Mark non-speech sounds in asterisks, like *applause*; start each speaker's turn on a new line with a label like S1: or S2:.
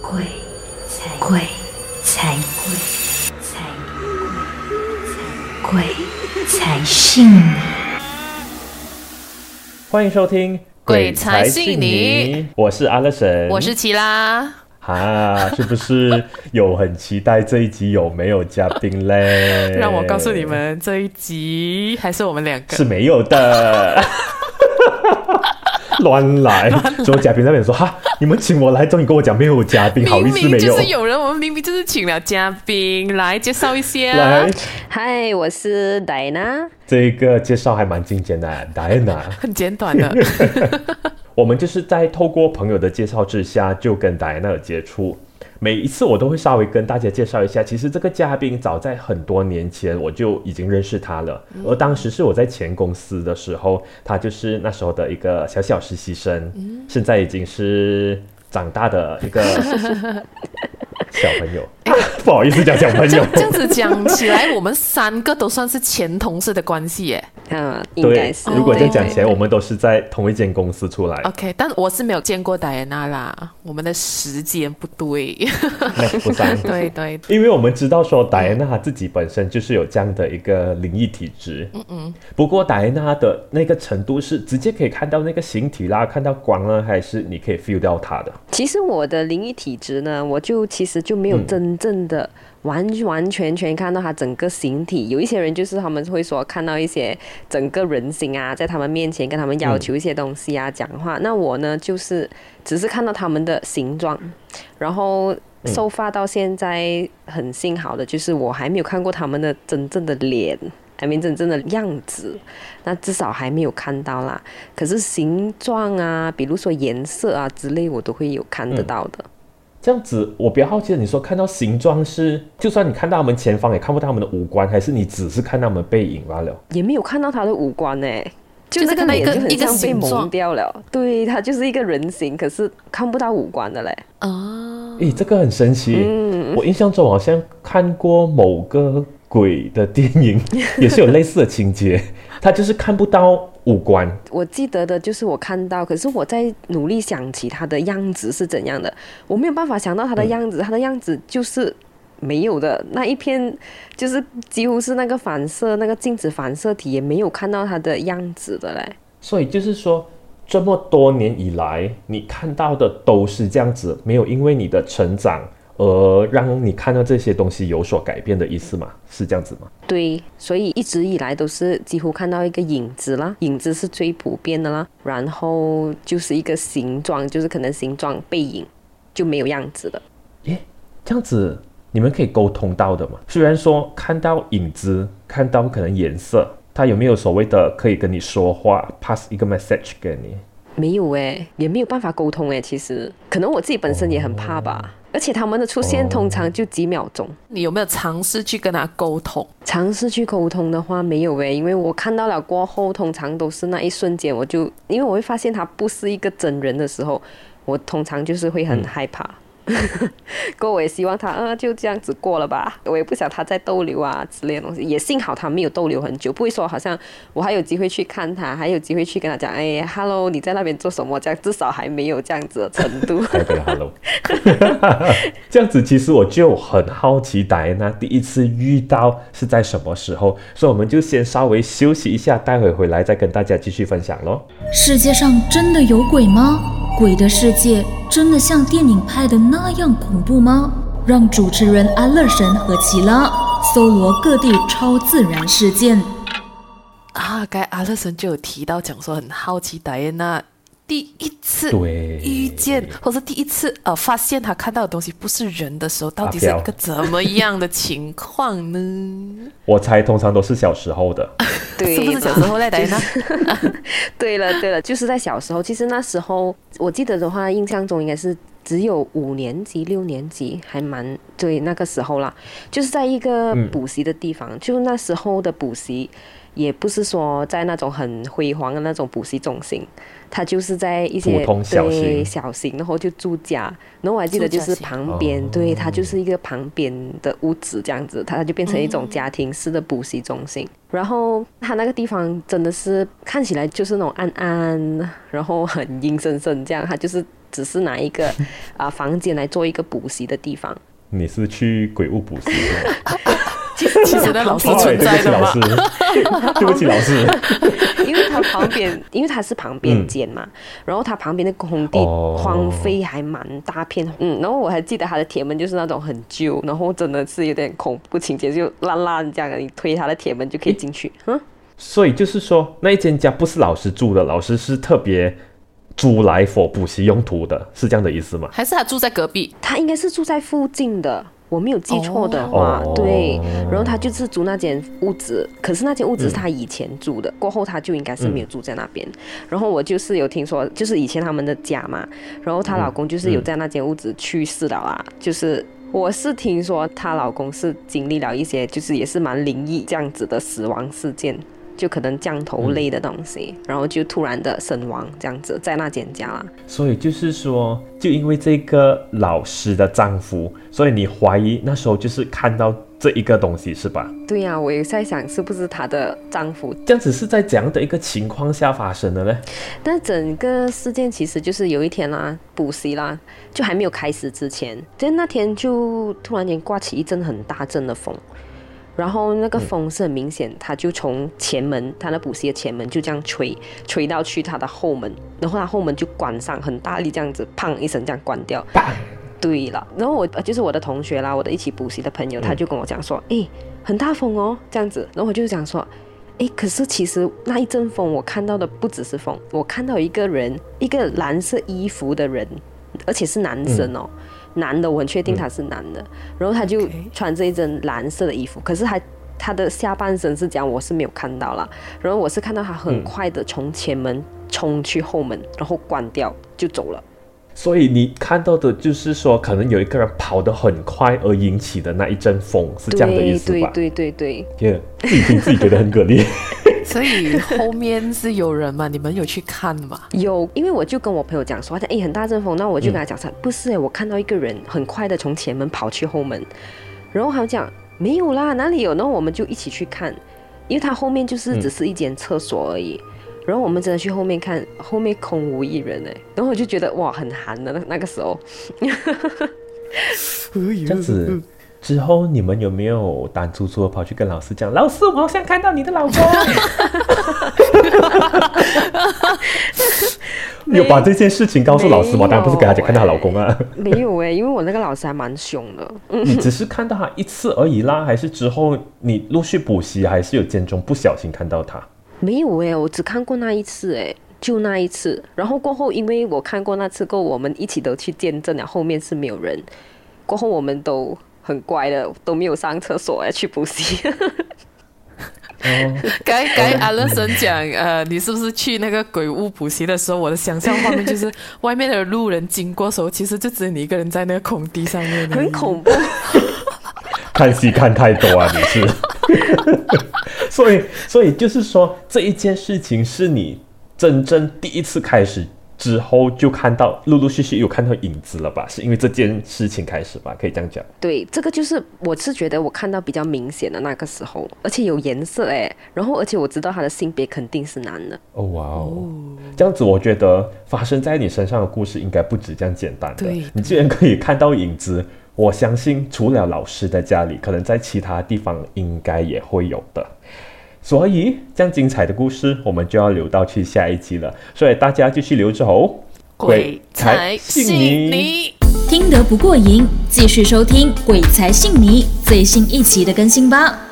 S1: 鬼才鬼才鬼才鬼才信你。
S2: 欢迎收听《
S3: 鬼才信你》，
S2: 我是阿乐神，
S3: 我是奇拉。
S2: 啊，是不是有很期待这一集有没有嘉宾嘞？*laughs*
S3: 让我告诉你们，这一集还是我们两个
S2: 是没有的。*laughs* 乱来，所有嘉宾那边说哈，你们请我来，终于跟我讲没有嘉宾，好意思没有？
S3: 就是有人，我们明明就是请了嘉宾来介绍一下。
S2: 来，
S4: 嗨，我是戴娜。
S2: 这个介绍还蛮精简的，戴娜，
S3: 很简短的。*laughs*
S2: 我们就是在透过朋友的介绍之下，就跟戴安娜有接触。每一次我都会稍微跟大家介绍一下，其实这个嘉宾早在很多年前我就已经认识他了，而当时是我在前公司的时候，他就是那时候的一个小小实习生，现在已经是长大的一个。*laughs* 小朋友，*laughs* 不好意思讲讲朋友。
S3: 这样子讲起来，我们三个都算是前同事的关系耶。*laughs*
S4: 嗯，应该是。
S2: 如果这样讲起来，我们都是在同一间公司出来。
S3: OK，但我是没有见过戴安娜啦，我们的时间不对。
S2: 不三。*laughs*
S3: 对对。
S2: 因为我们知道说戴安娜自己本身就是有这样的一个灵异体质。嗯嗯。不过戴安娜的那个程度是直接可以看到那个形体啦，看到光了，还是你可以 feel 到它的？
S4: 其实我的灵异体质呢，我就其实。就没有真正的完完全全看到他整个形体。有一些人就是他们会说看到一些整个人形啊，在他们面前跟他们要求一些东西啊，讲话。那我呢，就是只是看到他们的形状，然后收发到现在很幸好的就是我还没有看过他们的真正的脸，还没真正的样子。那至少还没有看到啦。可是形状啊，比如说颜色啊之类，我都会有看得到的。
S2: 这样子，我比较好奇的，你说看到形状是，就算你看到他们前方，也看不到他们的五官，还是你只是看到他们背影罢了？
S4: 也没有看到他的五官呢，就那个脸就很像被蒙掉了。对，他就是一个人形，可是看不到五官的嘞。
S2: 哦，诶，这个很神奇。嗯，我印象中好像看过某个鬼的电影，*laughs* 也是有类似的情节，他就是看不到。五官，
S4: 我记得的就是我看到，可是我在努力想起他的样子是怎样的，我没有办法想到他的样子，他的样子就是没有的那一片，就是几乎是那个反射，那个镜子反射体也没有看到他的样子的嘞。
S2: 所以就是说，这么多年以来，你看到的都是这样子，没有因为你的成长。而让你看到这些东西有所改变的意思吗？是这样子吗？
S4: 对，所以一直以来都是几乎看到一个影子啦，影子是最普遍的啦。然后就是一个形状，就是可能形状背影就没有样子的。
S2: 耶，这样子你们可以沟通到的吗？虽然说看到影子，看到可能颜色，它有没有所谓的可以跟你说话，pass 一个 message 给你？
S4: 没有诶，也没有办法沟通诶。其实可能我自己本身也很怕吧。而且他们的出现通常就几秒钟。
S3: 你有没有尝试去跟他沟通？
S4: 尝试去沟通的话没有诶，因为我看到了过后，通常都是那一瞬间，我就因为我会发现他不是一个真人的时候，我通常就是会很害怕。*laughs* 过我也希望他，呃，就这样子过了吧。我也不想他再逗留啊之类的东西。也幸好他没有逗留很久，不会说好像我还有机会去看他，还有机会去跟他讲，哎，hello，你在那边做什么？这样至少还没有这样子的程度。*laughs*
S2: hello，*laughs* 这样子其实我就很好奇，戴安娜第一次遇到是在什么时候？所以我们就先稍微休息一下，待会回来再跟大家继续分享喽。
S1: 世界上真的有鬼吗？鬼的世界真的像电影拍的那样恐怖吗？让主持人安乐神和奇拉搜罗各地超自然事件。
S3: 啊，该阿乐神就有提到讲说很好奇戴安娜第一次遇见，或是第一次呃发现他看到的东西不是人的时候，到底是一个怎么样的情况呢？*laughs*
S2: 我猜通常都是小时候的，*laughs*
S4: 对，
S3: 是不是小时候来戴安娜？*laughs*
S4: 对了对了，就是在小时候。其实那时候我记得的话，印象中应该是只有五年级、六年级，还蛮对那个时候啦。就是在一个补习的地方，就那时候的补习。也不是说在那种很辉煌的那种补习中心，他就是在一些对小型，然后就住家，然后我还记得就是旁边，对它就是一个旁边的屋子这样子，它就变成一种家庭式的补习中心。然后他那个地方真的是看起来就是那种暗暗，然后很阴森森这样，他就是只是拿一个 *laughs* 啊房间来做一个补习的地方。
S2: 你是去鬼屋补习？*laughs*
S3: 其实 *laughs* 那老师存在的吗？
S2: 对不起，老师。
S4: 因为他旁边，因为它是旁边间嘛，然后他旁边的空地荒废还蛮大片，嗯，然后我还记得他的铁门就是那种很旧，然后真的是有点恐怖情节，就烂烂这样，你推他的铁门就可以进去。嗯，
S2: 所以就是说那一间家不是老师住的，老师是特别租来 for 补习用途的，是这样的意思吗？
S3: 还是他住在隔壁？
S4: 他应该是住在附近的。我没有记错的话，对，然后他就是租那间屋子，可是那间屋子是他以前住的，过后他就应该是没有住在那边。然后我就是有听说，就是以前他们的家嘛，然后她老公就是有在那间屋子去世了啊，就是我是听说她老公是经历了一些，就是也是蛮灵异这样子的死亡事件。就可能降头类的东西，然后就突然的身亡，这样子在那间家啦。
S2: 所以就是说，就因为这个老师的丈夫，所以你怀疑那时候就是看到这一个东西是吧？
S4: 对呀，我也在想是不是她的丈夫。
S2: 这样子是在怎样的一个情况下发生的呢？
S4: 但整个事件其实就是有一天啦，补习啦，就还没有开始之前，在那天就突然间刮起一阵很大阵的风。然后那个风是很明显，他就从前门，他那补习的前门就这样吹，吹到去他的后门，然后他后门就关上，很大力这样子，砰一声这样关掉。对了，然后我就是我的同学啦，我的一起补习的朋友，他就跟我讲说，哎，很大风哦，这样子。然后我就讲说，哎，可是其实那一阵风，我看到的不只是风，我看到一个人，一个蓝色衣服的人，而且是男生哦。男的，我很确定他是男的，然后他就穿着一身蓝色的衣服，可是他他的下半身是这样，我是没有看到了。然后我是看到他很快的从前门冲去后门，然后关掉就走了。
S2: 所以你看到的就是说，可能有一个人跑得很快而引起的那一阵风，是这样的意思
S4: 吧？对对对
S2: 对，自己听自己觉得很可怜。*laughs* *laughs* *laughs*
S3: 所以后面是有人吗？你们有去看吗？*laughs*
S4: 有，因为我就跟我朋友讲说，哎，很大阵风，那我就跟他讲说，不是哎，我看到一个人很快的从前门跑去后门，然后他讲没有啦，哪里有？然后我们就一起去看，因为他后面就是只是一间厕所而已，然后我们真的去后面看，后面空无一人哎，然后我就觉得哇，很寒的那那个时候，*laughs* *laughs*
S2: 这样子。之后你们有没有胆粗粗的跑去跟老师讲？老师，我好想看到你的老公。*laughs* 有把这件事情告诉老师吗？当然不是给他讲看到老公啊。
S4: 没有哎，因为我那个老师还蛮凶的。
S2: 你只是看到他一次而已啦，还是之后你陆续补习，还是有间中不小心看到他？
S4: 没有哎，我只看过那一次哎，就那一次。然后过后，因为我看过那次过，我们一起都去见证了，后面是没有人。过后我们都。很乖的，都没有上厕所要去补习。*laughs*
S3: 该该阿乐森讲，呃，你是不是去那个鬼屋补习的时候？我的想象画面就是 *laughs* 外面的路人经过时候，其实就只有你一个人在那个空地上面，
S4: 很恐怖。
S2: 看戏看太多啊，你是。*laughs* 所以，所以就是说，这一件事情是你真正第一次开始。之后就看到陆陆续续有看到影子了吧？是因为这件事情开始吧？可以这样讲。
S4: 对，这个就是我是觉得我看到比较明显的那个时候，而且有颜色哎，然后而且我知道他的性别肯定是男的。
S2: 哦哇哦，这样子我觉得发生在你身上的故事应该不止这样简单的。
S3: 对，
S2: 你既然可以看到影子，我相信除了老师的家里，可能在其他地方应该也会有的。所以，这样精彩的故事，我们就要留到去下一集了。所以大家继续留着哦。
S3: 鬼才信你，
S1: 听得不过瘾，继续收听《鬼才信你》最新一期的更新吧。